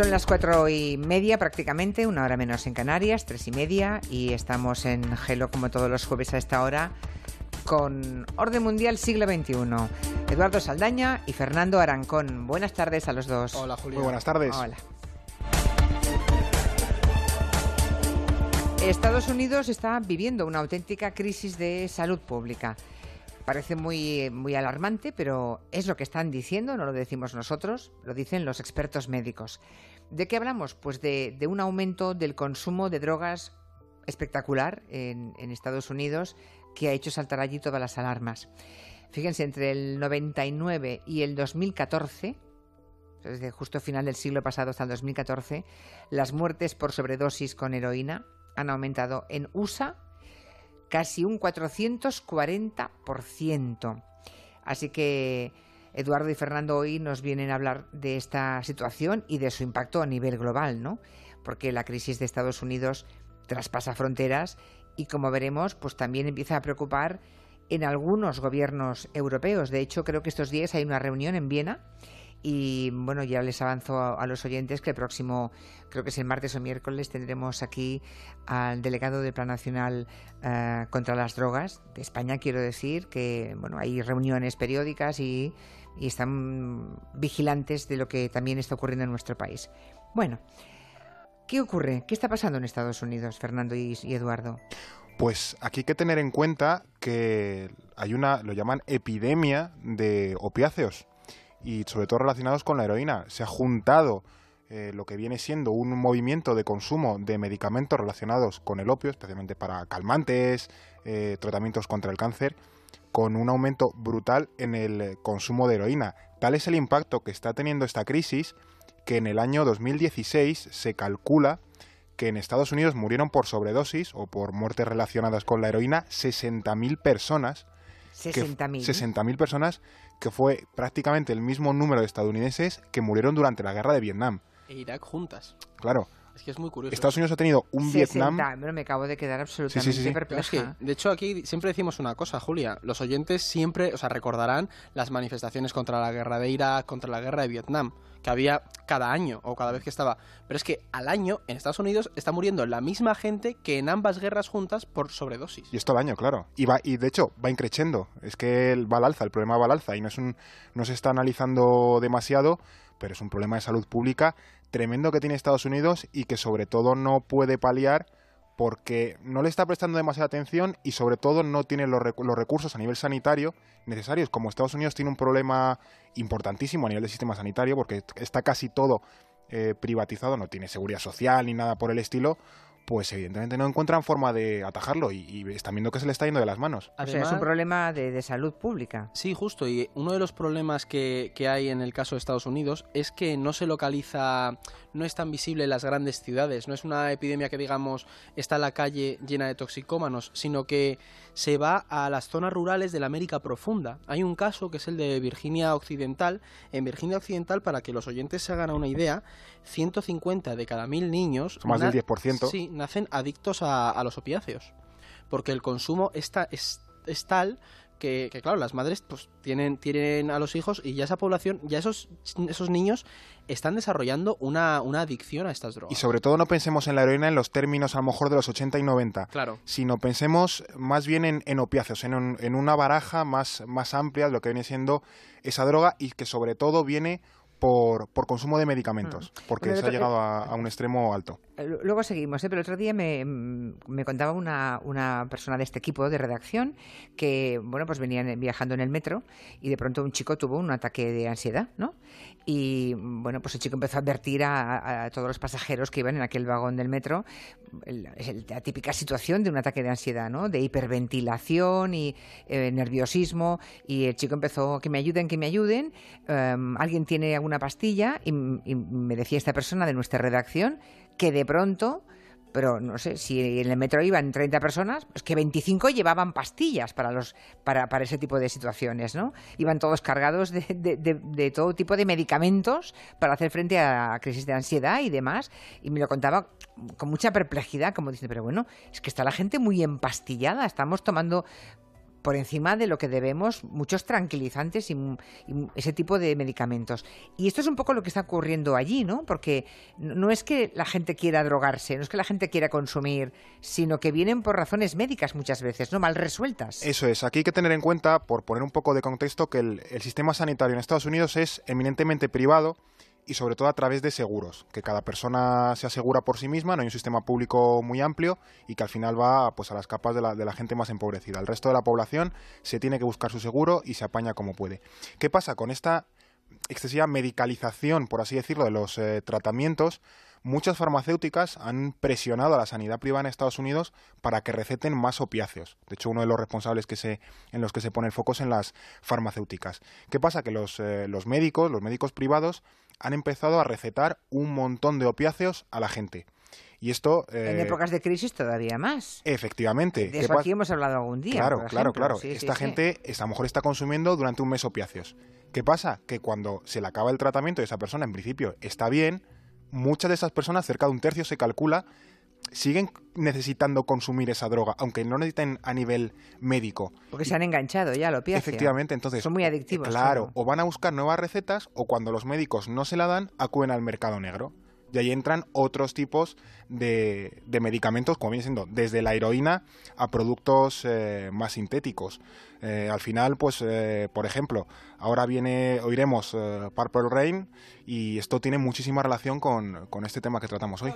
Son las cuatro y media prácticamente, una hora menos en Canarias, tres y media, y estamos en Gelo como todos los jueves a esta hora con Orden Mundial Siglo XXI. Eduardo Saldaña y Fernando Arancón. Buenas tardes a los dos. Hola, Julio. Muy buenas tardes. Hola. Estados Unidos está viviendo una auténtica crisis de salud pública. Parece muy, muy alarmante, pero es lo que están diciendo, no lo decimos nosotros, lo dicen los expertos médicos. ¿De qué hablamos? Pues de, un aumento del consumo de drogas espectacular en, en Estados Unidos que ha hecho saltar allí todas las alarmas. Fíjense, entre el 99 y el 2014, desde justo final del siglo pasado hasta el 2014, las muertes por sobredosis con heroína han aumentado en USA casi un 440%. Así que Eduardo y Fernando hoy nos vienen a hablar de esta situación y de su impacto a nivel global, ¿no? Porque la crisis de Estados Unidos traspasa fronteras y como veremos, pues también empieza a preocupar en algunos gobiernos europeos. De hecho, creo que estos días hay una reunión en Viena y bueno, ya les avanzo a, los oyentes que el próximo, creo que es el martes o miércoles, tendremos aquí al delegado del Plan Nacional uh, contra las Drogas de España. Quiero decir que bueno, hay reuniones periódicas y, y, están vigilantes de lo que también está ocurriendo en nuestro país. Bueno, ¿qué ocurre? ¿Qué está pasando en Estados Unidos, Fernando y, y Eduardo? Pues aquí hay que tener en cuenta que hay una, lo llaman epidemia de opiáceos y sobre todo relacionados con la heroína. Se ha juntado eh, lo que viene siendo un movimiento de consumo de medicamentos relacionados con el opio, especialmente para calmantes, eh, tratamientos contra el cáncer, con un aumento brutal en el consumo de heroína. Tal es el impacto que está teniendo esta crisis que en el año 2016 se calcula que en Estados Unidos murieron por sobredosis o por muertes relacionadas con la heroína 60.000 personas. 60.000. 60.000 personas, que fue prácticamente el mismo número de estadounidenses que murieron durante la guerra de Vietnam. E Irak juntas. Claro. Es que es muy curioso. Estados Unidos ha tenido un 60, Vietnam. Bueno, me acabo de quedar absolutamente Sí, sí, sí. perpleja. Es que, de hecho, aquí siempre decimos una cosa, Julia. Los oyentes siempre, o sea, recordarán las manifestaciones contra la guerra de Irak, contra la guerra de Vietnam, que había cada año o cada vez que estaba. Pero es que al año en Estados Unidos está muriendo la misma gente que en ambas guerras juntas por sobredosis. Y esto al año, claro. Y, va, y de hecho va increciendo. Es que va al alza, el problema va al alza y no, es un, no se está analizando demasiado, pero es un problema de salud pública tremendo que tiene Estados Unidos y que sobre todo no puede paliar porque no le está prestando demasiada atención y sobre todo no tiene los, los, recursos a nivel sanitario necesarios. Como Estados Unidos tiene un problema importantísimo a nivel del sistema sanitario porque está casi todo eh, privatizado, no tiene seguridad social ni nada por el estilo, pues evidentemente no encuentran forma de atajarlo y, y, están viendo que se le está yendo de las manos. Además, o sea, es un problema de, de, salud pública. Sí, justo. Y uno de los problemas que, que, hay en el caso de Estados Unidos es que no se localiza, no es tan visible en las grandes ciudades. No es una epidemia que, digamos, está en la calle llena de toxicómanos, sino que se va a las zonas rurales de la América profunda. Hay un caso que es el de Virginia Occidental. En Virginia Occidental, para que los oyentes se hagan una idea, 150 de cada mil niños... Más del 10%. Sí, nacen adictos a, a los opiáceos. Porque el consumo está, es, es tal que, que, claro, las madres pues tienen, tienen a los hijos y ya esa población, ya esos, esos niños están desarrollando una, una adicción a estas drogas. Y sobre todo no pensemos en la heroína en los términos a lo mejor de los 80 y 90, claro. sino pensemos más bien en, en opiáceos, en, un, en una baraja más, más amplia de lo que viene siendo esa droga y que sobre todo viene por, por, consumo de medicamentos, porque bueno, se ha llegado a, a, un extremo alto. Luego seguimos, ¿eh? pero el otro día me, me contaba una, una, persona de este equipo de redacción que, bueno, pues venían viajando en el metro y de pronto un chico tuvo un ataque de ansiedad, ¿no? Y, bueno, pues el chico empezó a advertir a, todos los pasajeros que iban en aquel vagón del metro la típica situación de un ataque de ansiedad, ¿no? De hiperventilación y eh, nerviosismo y el chico empezó, que me ayuden, que me ayuden, um, alguien tiene alguna pastilla y, y me decía esta persona de nuestra redacción que de pronto, pero no sé, si en el metro iban 30 personas, pues que 25 llevaban pastillas para, los, para, para ese tipo de situaciones, ¿no? Iban todos cargados de, de, de, todo tipo de medicamentos para hacer frente a crisis de ansiedad y demás. Y me lo contaba con mucha perplejidad, como diciendo, pero bueno, es que está la gente muy empastillada, estamos tomando por encima de lo que debemos muchos tranquilizantes y, ese tipo de medicamentos. Y esto es un poco lo que está ocurriendo allí, ¿no? Porque no es que la gente quiera drogarse, no es que la gente quiera consumir, sino que vienen por razones médicas muchas veces, ¿no? Mal resueltas. Eso es. Aquí hay que tener en cuenta, por poner un poco de contexto, que el sistema sanitario en Estados Unidos es eminentemente privado y sobre todo a través de seguros, que cada persona se asegura por sí misma, no hay un sistema público muy amplio y que al final va pues a las capas de la, gente más empobrecida. El resto de la población se tiene que buscar su seguro y se apaña como puede. ¿Qué pasa con esta excesiva medicalización, por así decirlo, de los eh, tratamientos? muchas farmacéuticas han presionado a la sanidad privada en Estados Unidos para que receten más opiáceos. De hecho, uno de los responsables que se, en los que se pone el foco es en las farmacéuticas. ¿Qué pasa? Que los, eh, los médicos, los médicos privados, han empezado a recetar un montón de opiáceos a la gente. Y esto... en eh, épocas de crisis todavía más. Efectivamente. De eso aquí hemos hablado algún día. Claro, claro, claro. Esta gente a lo mejor está consumiendo durante un mes opiáceos. ¿Qué pasa? Que cuando se le acaba el tratamiento y esa persona en principio está bien, muchas de esas personas, cerca de un tercio se calcula, siguen necesitando consumir esa droga, aunque no necesiten a nivel médico. Porque se han enganchado ya, lo piensan. Efectivamente, entonces... Son muy adictivos. Claro, o van a buscar nuevas recetas o cuando los médicos no se la dan, acuden al mercado negro. Y ahí entran otros tipos de, medicamentos, como viene siendo desde la heroína a productos eh, más sintéticos. Eh, al final, pues, eh, por ejemplo, ahora viene, oiremos Purple Rain y esto tiene muchísima relación con, con este tema que tratamos hoy.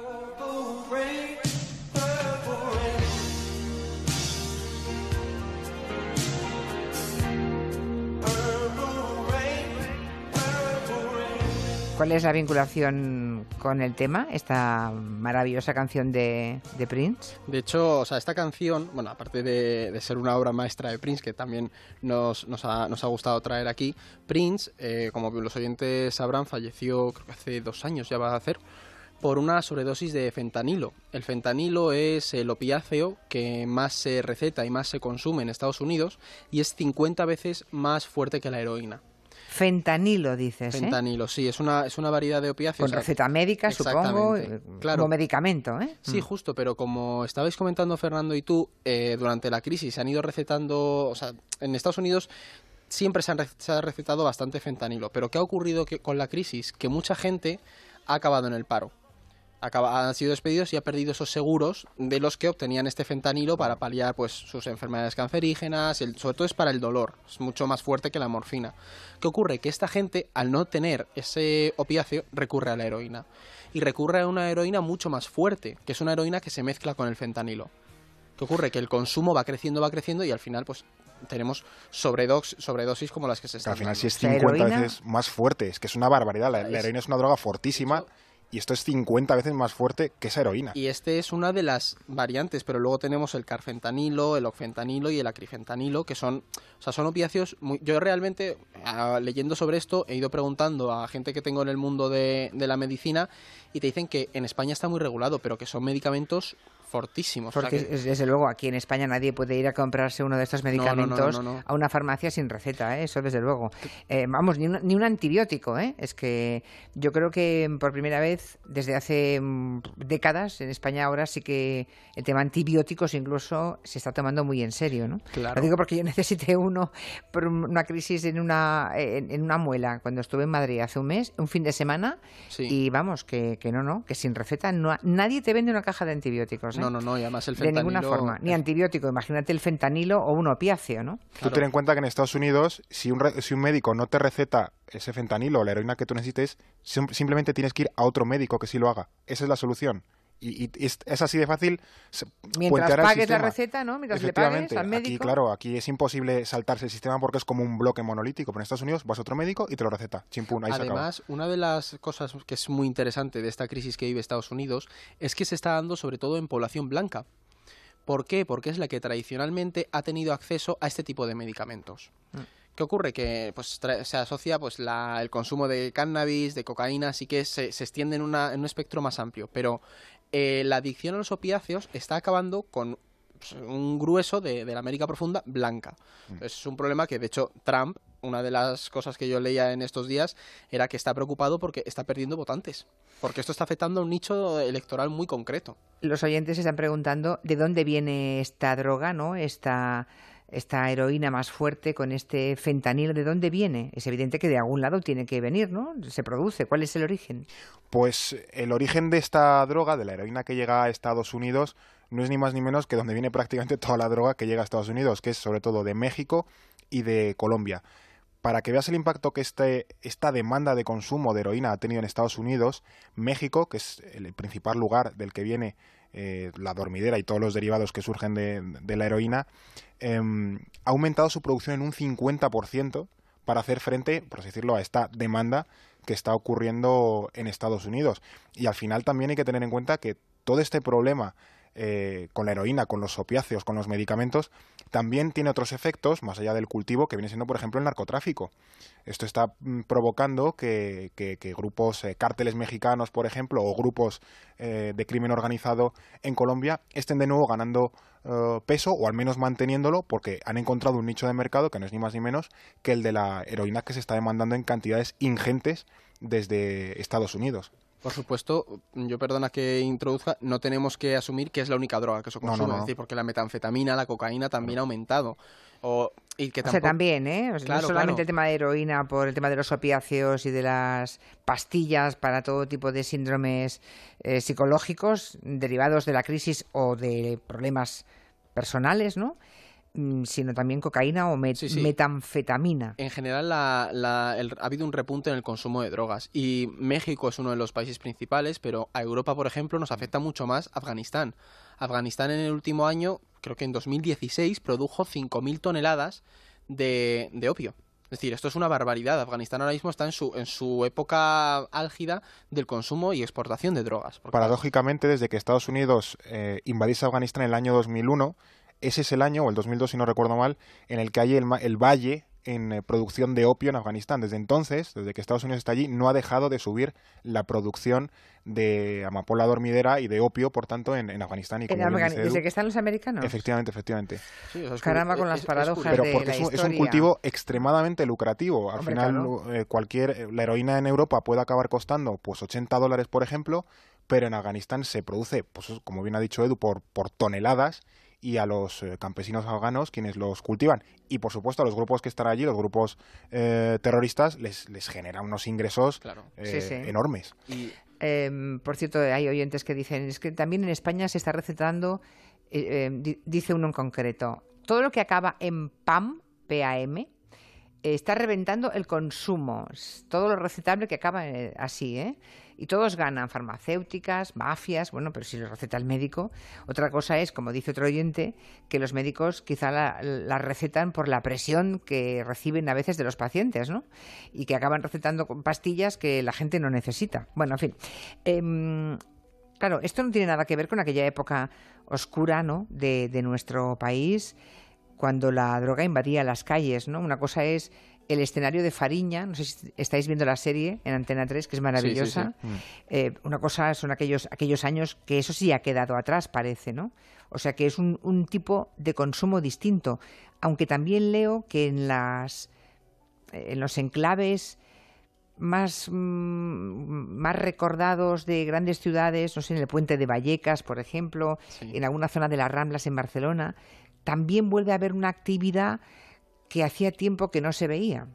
¿Cuál es la vinculación con el tema, esta maravillosa canción de, Prince? De hecho, esta canción, bueno, aparte de, ser una obra maestra de Prince, que también nos, ha, gustado traer aquí, Prince, eh, como los oyentes sabrán, falleció hace dos años ya va a hacer, por una sobredosis de fentanilo. El fentanilo es el opiáceo que más se receta y más se consume en Estados Unidos y es 50 veces más fuerte que la heroína. Fentanilo, dices. ¿eh? Fentanilo, sí, es una, es una variedad de opiáceos. Con receta médica, supongo, eh, claro. como medicamento. ¿eh? Sí, mm. justo, pero como estabais comentando Fernando y tú, eh, durante la crisis se han ido recetando, o sea, en Estados Unidos siempre se, han, ha recetado bastante fentanilo, pero ¿qué ha ocurrido con la crisis? Que mucha gente ha acabado en el paro han sido despedidos y ha perdido esos seguros de los que obtenían este fentanilo para paliar pues sus enfermedades cancerígenas, sobre todo es para el dolor, es mucho más fuerte que la morfina. ¿Qué ocurre? Que esta gente, al no tener ese opiáceo, recurre a la heroína. Y recurre a una heroína mucho más fuerte, que es una heroína que se mezcla con el fentanilo. ¿Qué ocurre? Que el consumo va creciendo, va creciendo y al final pues tenemos sobredosis como las que se están Al final si es 50 veces más fuerte, es que es una barbaridad. La, heroína es una droga fortísima y esto es 50 veces más fuerte que esa heroína. Y este es una de las variantes, pero luego tenemos el carfentanilo, el ocfentanilo y el acrifentanilo, que son, o sea, son opiáceos. yo realmente, ah, leyendo sobre esto, he ido preguntando a gente que tengo en el mundo de la medicina y te dicen que en España está muy regulado, pero que son medicamentos fortísimos. Porque desde luego aquí en España nadie puede ir a comprarse uno de estos medicamentos a una farmacia sin receta, ¿eh? eso desde luego. Eh, vamos, ni un, ni un antibiótico, ¿eh? es que yo creo que por primera vez desde hace mm, décadas en España ahora sí que el tema antibióticos incluso se está tomando muy en serio, ¿no? Claro. Lo digo porque yo necesité uno por una crisis en una en, una muela cuando estuve en Madrid hace un mes, un fin de semana y vamos que, que no no que sin receta no nadie te vende una caja de antibióticos. ¿eh? No, no, no, y además el fentanilo... De ninguna forma, ni antibiótico. Imagínate el fentanilo o un opiáceo, ¿no? Tú ten en cuenta que en Estados Unidos, si un, si un médico no te receta ese fentanilo o la heroína que tú necesites, simplemente tienes que ir a otro médico que sí lo haga. Esa es la solución y, es, así de fácil. Mientras pagues la receta, ¿no? Mientras le pagues al médico. Aquí, claro, aquí es imposible saltarse el sistema porque es como un bloque monolítico. Pero en Estados Unidos vas a otro médico y te lo receta. Chimpún, ahí Además, una de las cosas que es muy interesante de esta crisis que vive Estados Unidos es que se está dando sobre todo en población blanca. ¿Por qué? Porque es la que tradicionalmente ha tenido acceso a este tipo de medicamentos. Mm. ¿Qué ocurre? Que pues, se asocia pues, el consumo de cannabis, de cocaína, así que se, extiende en, en, un espectro más amplio. Pero eh, la adicción a los opiáceos está acabando con pues, un grueso de, la América profunda blanca. Mm. es un problema que, de hecho, Trump, una de las cosas que yo leía en estos días, era que está preocupado porque está perdiendo votantes. Porque esto está afectando a un nicho electoral muy concreto. Los oyentes se están preguntando de dónde viene esta droga, ¿no? Esta esta heroína más fuerte con este fentanilo, ¿de dónde viene? Es evidente que de algún lado tiene que venir, ¿no? Se produce. ¿Cuál es el origen? Pues el origen de esta droga, de la heroína que llega a Estados Unidos, no es ni más ni menos que donde viene prácticamente toda la droga que llega a Estados Unidos, que es sobre todo de México y de Colombia. Para que veas el impacto que este, esta demanda de consumo de heroína ha tenido en Estados Unidos, México, que es el principal lugar del que viene eh, la dormidera y todos los derivados que surgen de, la heroína, em, ha aumentado su producción en un 50% para hacer frente, por así decirlo, a esta demanda que está ocurriendo en Estados Unidos. Y al final también hay que tener en cuenta que todo este problema eh, con la heroína, con los opiáceos, con los medicamentos, también tiene otros efectos, más allá del cultivo, que viene siendo, por ejemplo, el narcotráfico. Esto está mm, provocando que, grupos, eh, cárteles mexicanos, por ejemplo, o grupos eh, de crimen organizado en Colombia estén de nuevo ganando peso, o al menos manteniéndolo, porque han encontrado un nicho de mercado que no es ni más ni menos que el de la heroína que se está demandando en cantidades ingentes desde Estados Unidos. Por supuesto, yo perdona que introduzca, no tenemos que asumir que es la única droga que se consume, es decir, porque la metanfetamina, la cocaína también ha aumentado. O, y que sea, también, ¿eh? no solamente el tema de heroína por el tema de los opiáceos y de las pastillas para todo tipo de síndromes eh, psicológicos derivados de la crisis o de problemas personales, ¿no? Mm, sino también cocaína o metanfetamina. En general ha habido un repunte en el consumo de drogas y México es uno de los países principales, pero a Europa, por ejemplo, nos afecta mucho más Afganistán. Afganistán en el último año, creo que en 2016, produjo 5.000 toneladas de, opio. Es decir, esto es una barbaridad. Afganistán ahora mismo está en su, en su época álgida del consumo y exportación de drogas. Paradójicamente, desde que Estados Unidos eh, invadiese Afganistán en el año 2001, ese es el año, o el 2002 si no recuerdo mal, en el que hay el, el valle en eh, producción de opio en Afganistán. Desde entonces, desde que Estados Unidos está allí, no ha dejado de subir la producción de amapola dormidera y de opio, por tanto, en, Afganistán. Y ¿Desde que están los americanos? Efectivamente, efectivamente. Caramba, con las paradojas Pero porque es, un cultivo extremadamente lucrativo. Al final, eh, cualquier eh, la heroína en Europa puede acabar costando pues 80 dólares, por ejemplo, pero en Afganistán se produce, pues como bien ha dicho Edu, por, por toneladas y a los eh, campesinos afganos quienes los cultivan. Y por supuesto a los grupos que están allí, los grupos eh, terroristas, les, les genera unos ingresos eh, enormes. Em, por cierto, hay oyentes que dicen, es que también en España se está recetando, em, dice uno en concreto, todo lo que acaba en PAM, PAM, está reventando el consumo. Todo lo recetable que acaba así, ¿eh? Y todos ganan, farmacéuticas, mafias, bueno, pero si lo receta el médico. Otra cosa es, como dice otro oyente, que los médicos quizá la, recetan por la presión que reciben a veces de los pacientes, ¿no? Y que acaban recetando pastillas que la gente no necesita. Bueno, en fin. Em, claro, esto no tiene nada que ver con aquella época oscura, ¿no? De, de nuestro país, cuando la droga invadía las calles, ¿no? Una cosa es el escenario de Fariña, no sé si estáis viendo la serie en Antena 3, que es maravillosa. Mm. Eh, una cosa son aquellos, aquellos años que eso sí ha quedado atrás, parece, ¿no? O sea que es un, tipo de consumo distinto. Aunque también leo que en las en los enclaves más, mm, más recordados de grandes ciudades, no sé, en el puente de Vallecas, por ejemplo, en alguna zona de las Ramblas en Barcelona, también vuelve a haber una actividad que hacía tiempo que no se veía.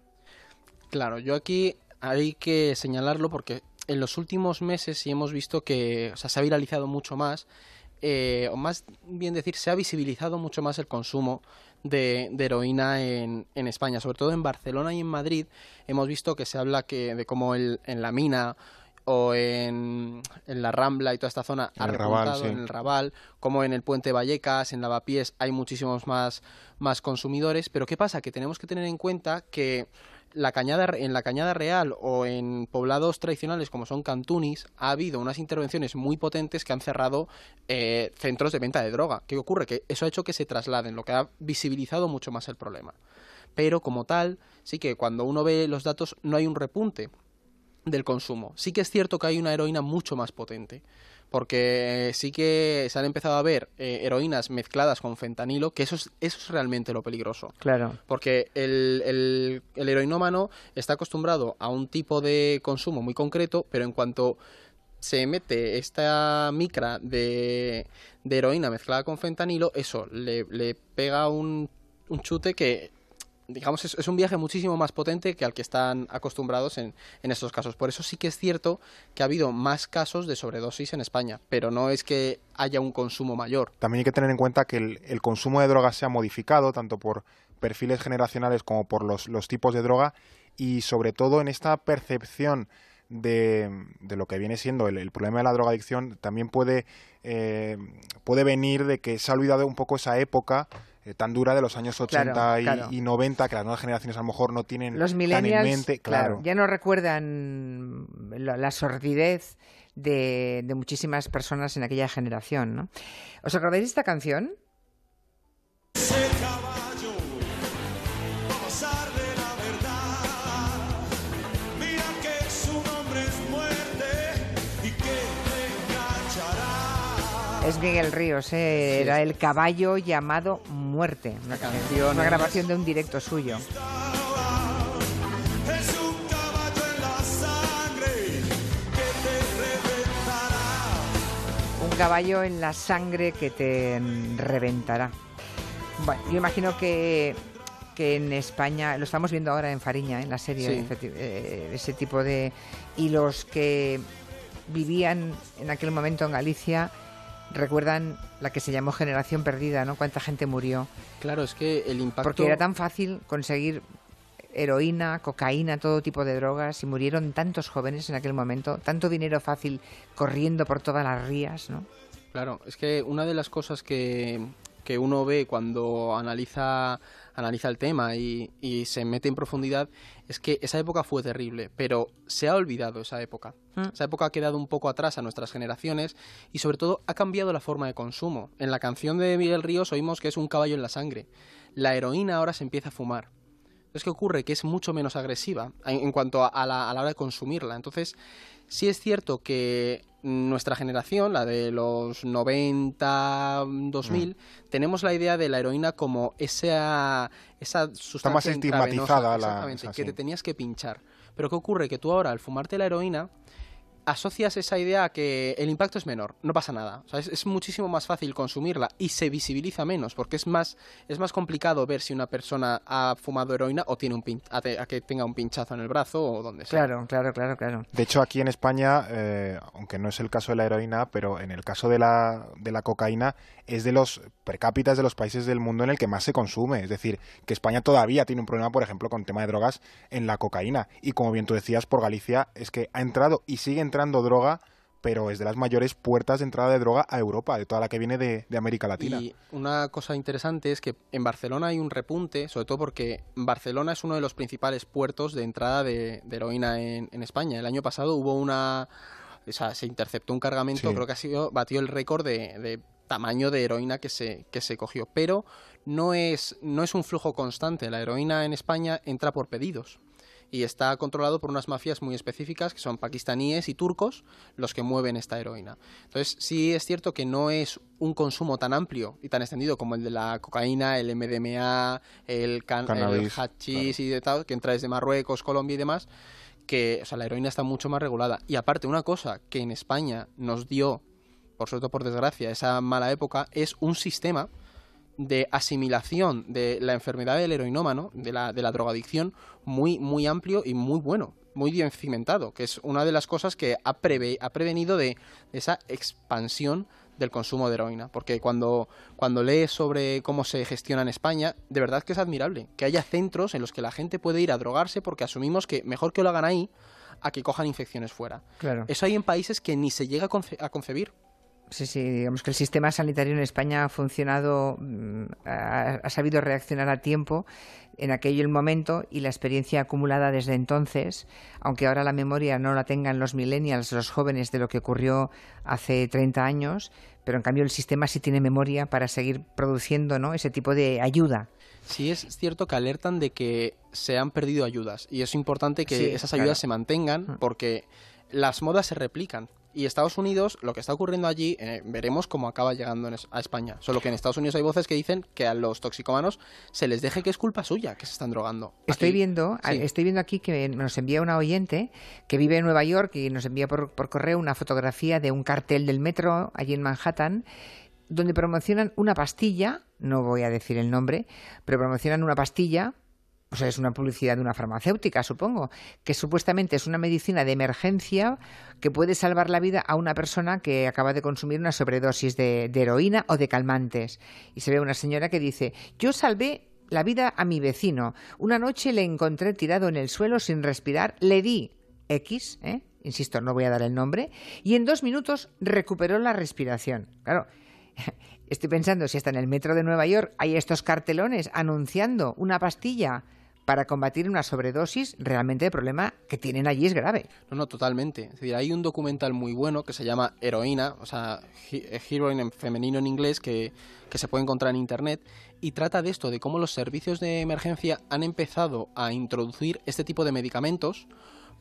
Claro, yo aquí hay que señalarlo porque en los últimos meses sí hemos visto que se ha viralizado mucho más, eh, o más bien decir, se ha visibilizado mucho más el consumo de, heroína en, España, sobre todo en Barcelona y en Madrid. Hemos visto que se habla que de cómo en la mina o en, la Rambla y toda esta zona ha repuntado en el Raval, como en el Puente Vallecas, en Lavapiés hay muchísimos más, más consumidores, pero ¿qué pasa? Que tenemos que tener en cuenta que la cañada, en la Cañada Real o en poblados tradicionales como son Cantunis ha habido unas intervenciones muy potentes que han cerrado eh, centros de venta de droga. ¿Qué ocurre? Que eso ha hecho que se trasladen, lo que ha visibilizado mucho más el problema. Pero como tal, sí que cuando uno ve los datos no hay un repunte del consumo. Sí que es cierto que hay una heroína mucho más potente, porque sí que se han empezado a ver eh, heroínas mezcladas con fentanilo, que eso es, eso es realmente lo peligroso. Claro. Porque el, el, el heroinómano está acostumbrado a un tipo de consumo muy concreto, pero en cuanto se mete esta micra de, de heroína mezclada con fentanilo, eso le, le pega un un chute que digamos, es, un viaje muchísimo más potente que al que están acostumbrados en, en, estos casos. Por eso sí que es cierto que ha habido más casos de sobredosis en España, pero no es que haya un consumo mayor. También hay que tener en cuenta que el, consumo de drogas se ha modificado, tanto por perfiles generacionales como por los, los tipos de droga, y sobre todo en esta percepción de, de, lo que viene siendo el, problema de la drogadicción también puede, eh, puede venir de que se ha olvidado un poco esa época eh, tan dura de los años 80 y, 90 que las nuevas generaciones a lo mejor no tienen los tan en mente. Claro. ya no recuerdan la, sordidez de, de, muchísimas personas en aquella generación. ¿no? ¿Os acordáis de esta canción? Es Miguel Ríos, ¿eh? era el caballo llamado Muerte, una canción, una grabación de un directo suyo. Un caballo en la sangre que te reventará. Bueno, yo imagino que que en España, lo estamos viendo ahora en Fariña, en la serie, eh, ese tipo de... Y los que vivían en aquel momento en Galicia recuerdan la que se llamó generación perdida, ¿no? Cuánta gente murió. Claro, es que el impacto... Porque era tan fácil conseguir heroína, cocaína, todo tipo de drogas y murieron tantos jóvenes en aquel momento, tanto dinero fácil corriendo por todas las rías, ¿no? Claro, es que una de las cosas que, que uno ve cuando analiza analiza el tema y, se mete en profundidad, es que esa época fue terrible, pero se ha olvidado esa época. Mm. Esa época ha quedado un poco atrás a nuestras generaciones y sobre todo ha cambiado la forma de consumo. En la canción de Miguel Ríos oímos que es un caballo en la sangre. La heroína ahora se empieza a fumar. Entonces, ¿qué ocurre? Que es mucho menos agresiva en, cuanto a la, a la hora de consumirla. Entonces, sí es cierto que nuestra generación, la de los 90, 2000, mm. tenemos la idea de la heroína como esa, esa sustancia Está más estigmatizada la, que te tenías que pinchar. Pero ¿qué ocurre? Que tú ahora, al fumarte la heroína, asocias esa idea a que el impacto es menor, no pasa nada. es, muchísimo más fácil consumirla y se visibiliza menos, porque es más, es más complicado ver si una persona ha fumado heroína o tiene un pin a, que tenga un pinchazo en el brazo o donde sea. Claro, claro, claro, claro. De hecho, aquí en España, eh, aunque no es el caso de la heroína, pero en el caso de la, de la cocaína, es de los per cápita de los países del mundo en el que más se consume. Es decir, que España todavía tiene un problema, por ejemplo, con el tema de drogas en la cocaína. Y como bien tú decías, por Galicia, es que ha entrado y sigue entrando droga, pero es de las mayores puertas de entrada de droga a Europa, de toda la que viene de, América Latina. Y una cosa interesante es que en Barcelona hay un repunte, sobre todo porque Barcelona es uno de los principales puertos de entrada de, heroína en, España. El año pasado hubo una... O sea, se interceptó un cargamento, creo que ha sido, batió el récord de, tamaño de heroína que se, que se cogió. Pero no es, no es un flujo constante. La heroína en España entra por pedidos y está controlado por unas mafias muy específicas que son pakistaníes y turcos los que mueven esta heroína. Entonces, sí es cierto que no es un consumo tan amplio y tan extendido como el de la cocaína, el MDMA, el, can el hachís y de tal, que entra desde Marruecos, Colombia y demás, que o sea, la heroína está mucho más regulada. Y aparte, una cosa que en España nos dio, por suerte por desgracia, esa mala época, es un sistema de asimilación de la enfermedad del heroinómano, de la, de la drogadicción, muy, muy amplio y muy bueno, muy bien cimentado, que es una de las cosas que ha, ha prevenido de, esa expansión del consumo de heroína. Porque cuando, cuando lees sobre cómo se gestiona en España, de verdad que es admirable que haya centros en los que la gente puede ir a drogarse porque asumimos que mejor que lo hagan ahí a que cojan infecciones fuera. Claro. Eso hay en países que ni se llega a concebir. Sí, sí, digamos que el sistema sanitario en España ha funcionado, mm, ha, sabido reaccionar a tiempo en aquel momento y la experiencia acumulada desde entonces, aunque ahora la memoria no la tengan los millennials, los jóvenes, de lo que ocurrió hace 30 años, pero en cambio el sistema sí tiene memoria para seguir produciendo ¿no? ese tipo de ayuda. Sí, es cierto que alertan de que se han perdido ayudas y es importante que esas ayudas se mantengan porque las modas se replican. Y Estados Unidos, lo que está ocurriendo allí, eh, veremos cómo acaba llegando a España. Solo que en Estados Unidos hay voces que dicen que a los toxicómanos se les deje que es culpa suya que se están drogando. estoy viendo, estoy viendo aquí que nos envía una oyente que vive en Nueva York y nos envía por, por correo una fotografía de un cartel del metro allí en Manhattan donde promocionan una pastilla, no voy a decir el nombre, pero promocionan una pastilla o sea, es una publicidad de una farmacéutica, supongo, que supuestamente es una medicina de emergencia que puede salvar la vida a una persona que acaba de consumir una sobredosis de, heroína o de calmantes. Y se ve una señora que dice, yo salvé la vida a mi vecino. Una noche le encontré tirado en el suelo sin respirar, le di X, ¿eh? insisto, no voy a dar el nombre, y en dos minutos recuperó la respiración. Claro, estoy pensando si hasta en el metro de Nueva York hay estos cartelones anunciando una pastilla para combatir una sobredosis, realmente el problema que tienen allí es grave. No, no, totalmente. Hay un documental muy bueno que se llama Heroína, o sea, Heroine en femenino en inglés, que, que se puede encontrar en Internet, y trata de esto, de cómo los servicios de emergencia han empezado a introducir este tipo de medicamentos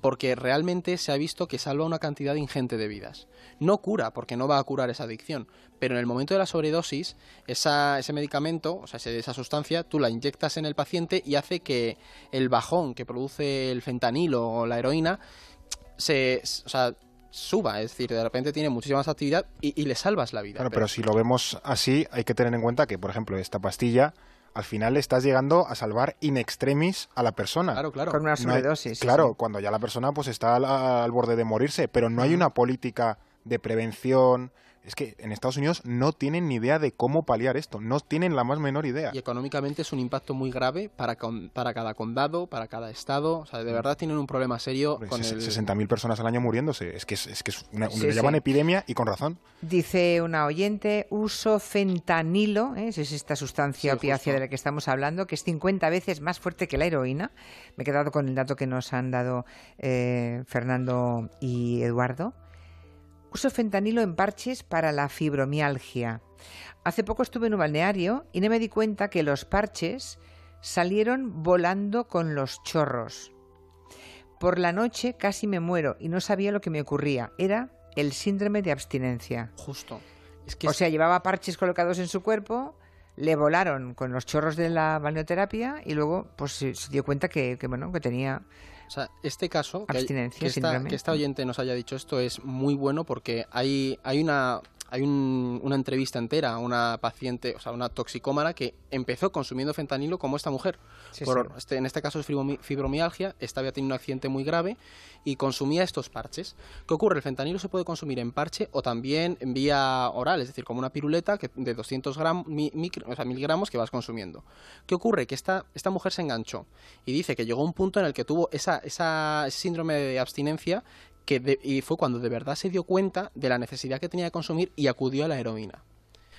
porque realmente se ha visto que salva una cantidad ingente de vidas. No cura, porque no va a curar esa adicción, pero en el momento de la sobredosis, ese medicamento, o sea, esa sustancia, tú la inyectas en el paciente y hace que el bajón que produce el fentanilo o la heroína se, suba, es decir, de repente tiene muchísima más actividad y, le salvas la vida. Claro, pero si lo vemos así, hay que tener en cuenta que, por ejemplo, esta pastilla al final estás llegando a salvar in extremis a la persona. Claro, claro. Con una sobredosis. claro, cuando ya la persona pues está al, borde de morirse, pero no hay una política de prevención, es que en Estados Unidos no tienen ni idea de cómo paliar esto, no tienen la más menor idea. Y económicamente es un impacto muy grave para, para cada condado, para cada estado. O sea, de verdad tienen un problema serio con el... 60.000 personas al año muriéndose. Es que es, que es una, llaman epidemia y con razón. Dice una oyente, uso fentanilo, ¿eh? es esta sustancia opiácea de la que estamos hablando, que es 50 veces más fuerte que la heroína. Me he quedado con el dato que nos han dado eh, Fernando y Eduardo. Uso fentanilo en parches para la fibromialgia. Hace poco estuve en un balneario y no me di cuenta que los parches salieron volando con los chorros. Por la noche casi me muero y no sabía lo que me ocurría. Era el síndrome de abstinencia. Justo. o sea, llevaba parches colocados en su cuerpo, le volaron con los chorros de la balneoterapia y luego pues se, dio cuenta que, que, bueno, que tenía o sea, este caso, que, esta, oyente nos haya dicho esto es muy bueno porque hay, hay una hay una entrevista entera a una paciente, o sea, una toxicómana que empezó consumiendo fentanilo como esta mujer. Este, en este caso es fibromialgia, esta había tenido un accidente muy grave y consumía estos parches. ¿Qué ocurre? El fentanilo se puede consumir en parche o también en vía oral, es decir, como una piruleta que, de 200 gramos, o sea, miligramos que vas consumiendo. ¿Qué ocurre? Que esta, esta mujer se enganchó y dice que llegó un punto en el que tuvo esa, esa, síndrome de abstinencia y fue cuando de verdad se dio cuenta de la necesidad que tenía de consumir y acudió a la heroína.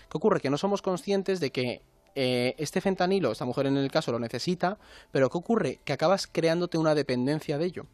¿Qué ocurre? Que no somos conscientes de que eh, este fentanilo, esta mujer en el caso lo necesita, pero ¿qué ocurre? Que acabas creándote una dependencia de ello.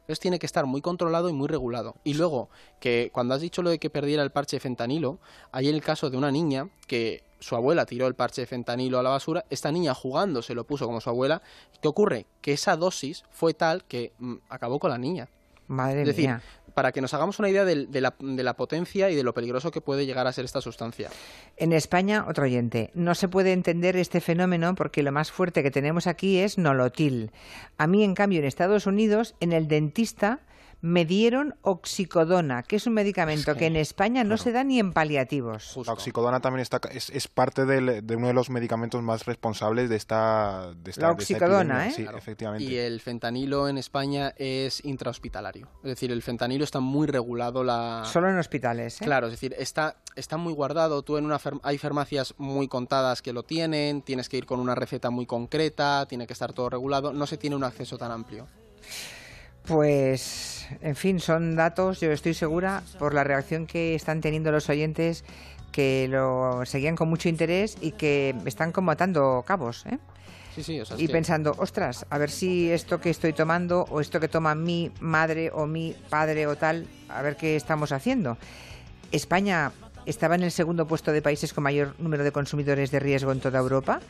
Entonces tiene que estar muy controlado y muy regulado. Y luego, que cuando has dicho lo de que perdiera el parche de fentanilo, hay el caso de una niña que su abuela tiró el parche de fentanilo a la basura, esta niña jugando se lo puso como su abuela. ¿Qué ocurre? Que esa dosis fue tal que mm, acabó con la niña. Madre es decir, para que nos hagamos una idea de, la, de, la, potencia y de lo peligroso que puede llegar a ser esta sustancia. En España, otro oyente, no se puede entender este fenómeno porque lo más fuerte que tenemos aquí es nolotil. A mí, en cambio, en Estados Unidos, en el dentista me dieron oxicodona, que es un medicamento que en España no se da ni en paliativos. La oxicodona también está, es, parte de uno de los medicamentos más responsables de esta, de esta La oxicodona, ¿eh? Sí, efectivamente. Y el fentanilo en España es intrahospitalario. Es decir, el fentanilo está muy regulado la... Solo en hospitales, ¿eh? Claro, es decir, está, está muy guardado. Tú en una hay farmacias muy contadas que lo tienen, tienes que ir con una receta muy concreta, tiene que estar todo regulado. No se tiene un acceso tan amplio. Pues, en fin, son datos, yo estoy segura, por la reacción que están teniendo los oyentes, que lo seguían con mucho interés y que están como atando cabos, ¿eh? Sí, sí, y pensando, ostras, a ver si esto que estoy tomando o esto que toma mi madre o mi padre o tal, a ver qué estamos haciendo. España estaba en el segundo puesto de países con mayor número de consumidores de riesgo en toda Europa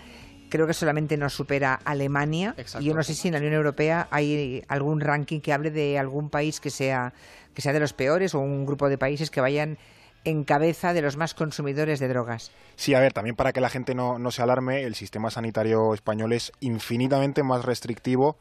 creo que solamente nos supera Alemania. Y yo no sé si en la Unión Europea hay algún ranking que hable de algún país que sea, que sea de los peores o un grupo de países que vayan en cabeza de los más consumidores de drogas. Sí, a ver, también para que la gente no, no se alarme, el sistema sanitario español es infinitamente más restrictivo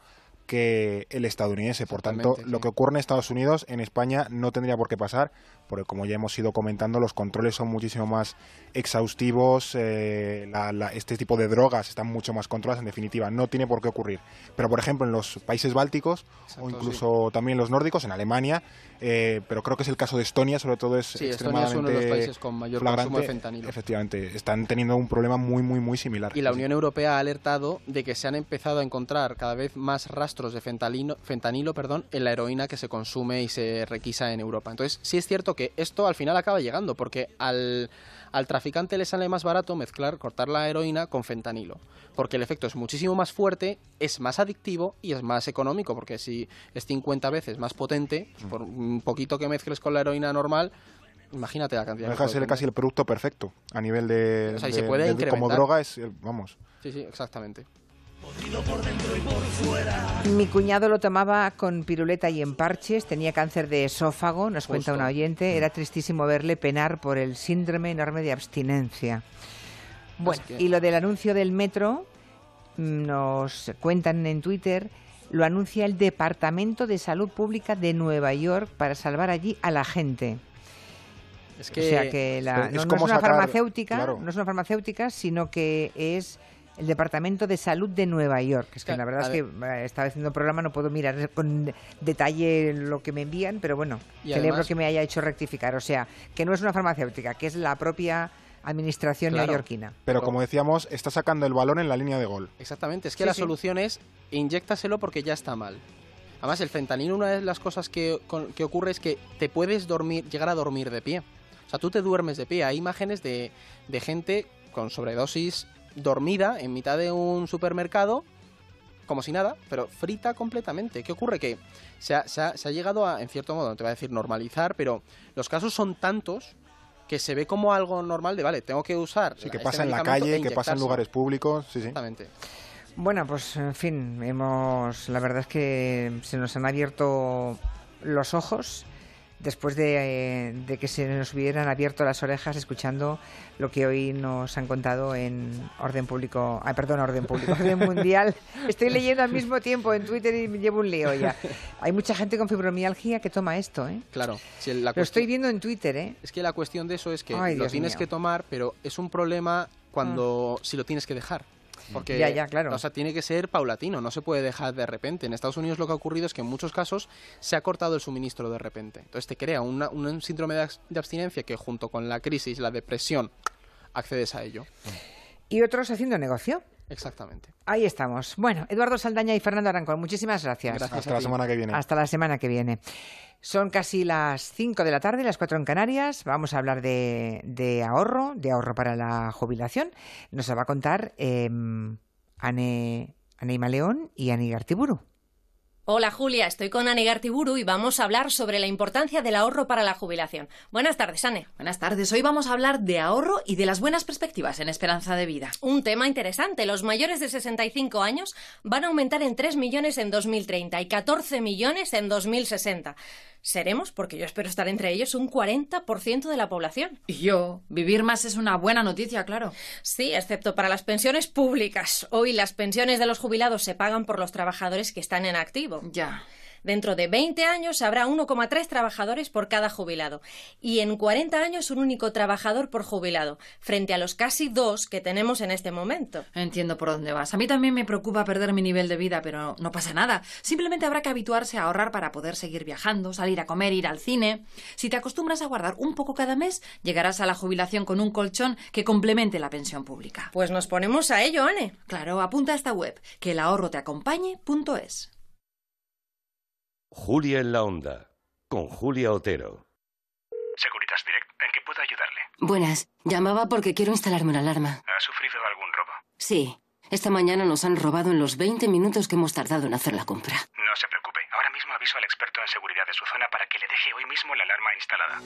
que el estadounidense. Por tanto, lo que ocurre en Estados Unidos, en España, no tendría por qué pasar, porque como ya hemos ido comentando, los controles son muchísimo más exhaustivos, eh, este tipo de drogas están mucho más controladas, en definitiva, no tiene por qué ocurrir. Pero, por ejemplo, en los países bálticos o incluso también los nórdicos, en Alemania, eh, pero creo que es el caso de Estonia, sobre todo es sí, Estonia es uno de los países con mayor consumo de fentanilo. Efectivamente, están teniendo un problema muy, muy, muy similar. Y la Unión Europea ha alertado de que se han empezado a encontrar cada vez más rastros de fentanilo, fentanilo perdón, en la heroína que se consume y se requisa en Europa. Entonces, sí es cierto que esto al final acaba llegando, porque al, al traficante le sale más barato mezclar, cortar la heroína con fentanilo, porque el efecto es muchísimo más fuerte, es más adictivo y es más económico, porque si es 50 veces más potente, pues por un poquito que mezcles con la heroína normal, imagínate la cantidad. Deja de ser casi el producto perfecto a nivel de, se puede como droga es, vamos. Sí, sí, exactamente. Mi cuñado lo tomaba con piruleta y en parches, tenía cáncer de esófago, nos cuenta un oyente, era tristísimo verle penar por el síndrome enorme de abstinencia. Bueno, y lo del anuncio del metro, mm, nos cuentan en Twitter, lo anuncia el Departamento de Salud Pública de Nueva York para salvar allí a la gente. Es que, o sea que no, es una farmacéutica, no es una farmacéutica, sino que es el Departamento de Salud de Nueva York. Es que la verdad es que eh, estaba haciendo programa, no puedo mirar con detalle lo que me envían, pero bueno, celebro que me haya hecho rectificar. O sea, que no es una farmacéutica, que es la propia administración neoyorquina. Pero como decíamos, está sacando el balón en la línea de gol. Exactamente, es que la solución es inyectaselo porque ya está mal. Además, el fentanilo, una de las cosas que, que ocurre es que te puedes dormir, llegar a dormir de pie. O sea, tú te duermes de pie. Hay imágenes de, de gente con sobredosis dormida en mitad de un supermercado, como si nada, pero frita completamente. ¿Qué ocurre? Que se ha, se ha, llegado a, en cierto modo, no te voy a decir normalizar, pero los casos son tantos que se ve como algo normal de, vale, tengo que usar. Sí, que pasa en la calle, que pasa en lugares públicos. Sí, sí. Exactamente. Bueno, pues en fin, hemos, la verdad es que se nos han abierto los ojos después de, que se nos hubieran abierto las orejas escuchando lo que hoy nos han contado en Orden Público, ay, perdón, Orden Público, Orden Mundial. Estoy leyendo al mismo tiempo en Twitter y me llevo un lío ya. Hay mucha gente con fibromialgia que toma esto, ¿eh? Claro. lo estoy viendo en Twitter, ¿eh? Es que la cuestión de eso es que lo tienes que tomar, pero es un problema cuando ah. si lo tienes que dejar. Porque, ya, ya, claro. O sea, tiene que ser paulatino, no se puede dejar de repente. En Estados Unidos lo que ha ocurrido es que en muchos casos se ha cortado el suministro de repente. Entonces te crea un síndrome de abstinencia que junto con la crisis, la depresión, accedes a ello. Y otros haciendo negocio. Exactamente. Ahí estamos. Bueno, Eduardo Saldaña y Fernando Arancón, muchísimas gracias. Hasta la semana que viene. Hasta la semana que viene. Son casi las 5 de la tarde, las 4 en Canarias. Vamos a hablar de, ahorro, de ahorro para la jubilación. Nos va a contar eh, Ane, Aneima León y Ani Gartiburu. Hola Julia, estoy con Ane Gartiburu y vamos a hablar sobre la importancia del ahorro para la jubilación. Buenas tardes, Ane. Buenas tardes. Hoy vamos a hablar de ahorro y de las buenas perspectivas en esperanza de vida. Un tema interesante. Los mayores de 65 años van a aumentar en 3 millones en 2030 y 14 millones en 2060 seremos, porque yo espero estar entre ellos, un 40% de la población. Y yo, vivir más es una buena noticia, claro. Sí, excepto para las pensiones públicas. Hoy las pensiones de los jubilados se pagan por los trabajadores que están en activo. Ya. Dentro de 20 años habrá 1,3 trabajadores por cada jubilado y en 40 años un único trabajador por jubilado, frente a los casi dos que tenemos en este momento. Entiendo por dónde vas. A mí también me preocupa perder mi nivel de vida, pero no pasa nada. Simplemente habrá que habituarse a ahorrar para poder seguir viajando, salir a comer, ir al cine. Si te acostumbras a guardar un poco cada mes, llegarás a la jubilación con un colchón que complemente la pensión pública. Pues nos ponemos a ello, Anne. Claro, apunta a esta web, que el ahorro te acompañe.es. Julia en la Onda, con Julia Otero. Securitas Direct, ¿en qué puedo ayudarle? Buenas, llamaba porque quiero instalarme una alarma. ¿Ha sufrido algún robo? Sí, esta mañana nos han robado en los 20 minutos que hemos tardado en hacer la compra. No se preocupe, ahora mismo aviso al experto en seguridad de su zona para que le deje hoy mismo la alarma instalada.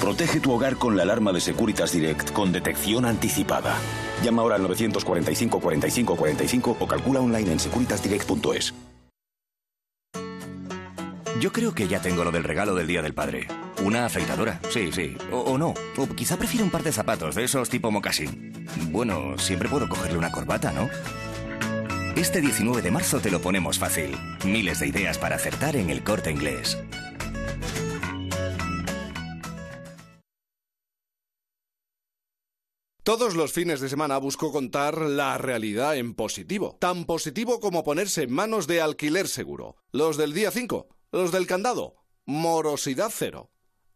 Protege tu hogar con la alarma de Securitas Direct con detección anticipada. Llama ahora al 945 45 45 o calcula online en securitasdirect.es. Yo creo que ya tengo lo del regalo del Día del Padre. Una afeitadora, sí, sí. O, no. O quizá prefiero un par de zapatos, de esos tipo mocasín. Bueno, siempre puedo cogerle una corbata, ¿no? Este 19 de marzo te lo ponemos fácil. Miles de ideas para acertar en el corte inglés. Todos los fines de semana busco contar la realidad en positivo. Tan positivo como ponerse en manos de alquiler seguro. Los del día 5, los del candado. Morosidad cero.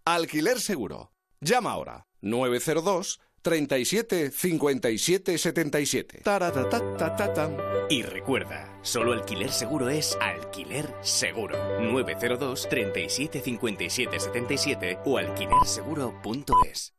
Alquiler seguro. Llama ahora. 902 37 57 77. Y recuerda, solo alquiler seguro es alquiler seguro. 902 37 57 77 o alquilerseguro.es.